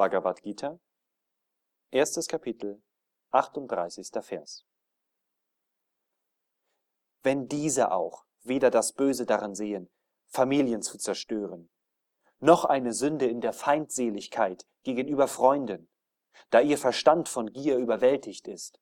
Bhagavad Gita, erstes Kapitel, 38. Vers. Wenn diese auch weder das Böse daran sehen, Familien zu zerstören, noch eine Sünde in der Feindseligkeit gegenüber Freunden, da ihr Verstand von Gier überwältigt ist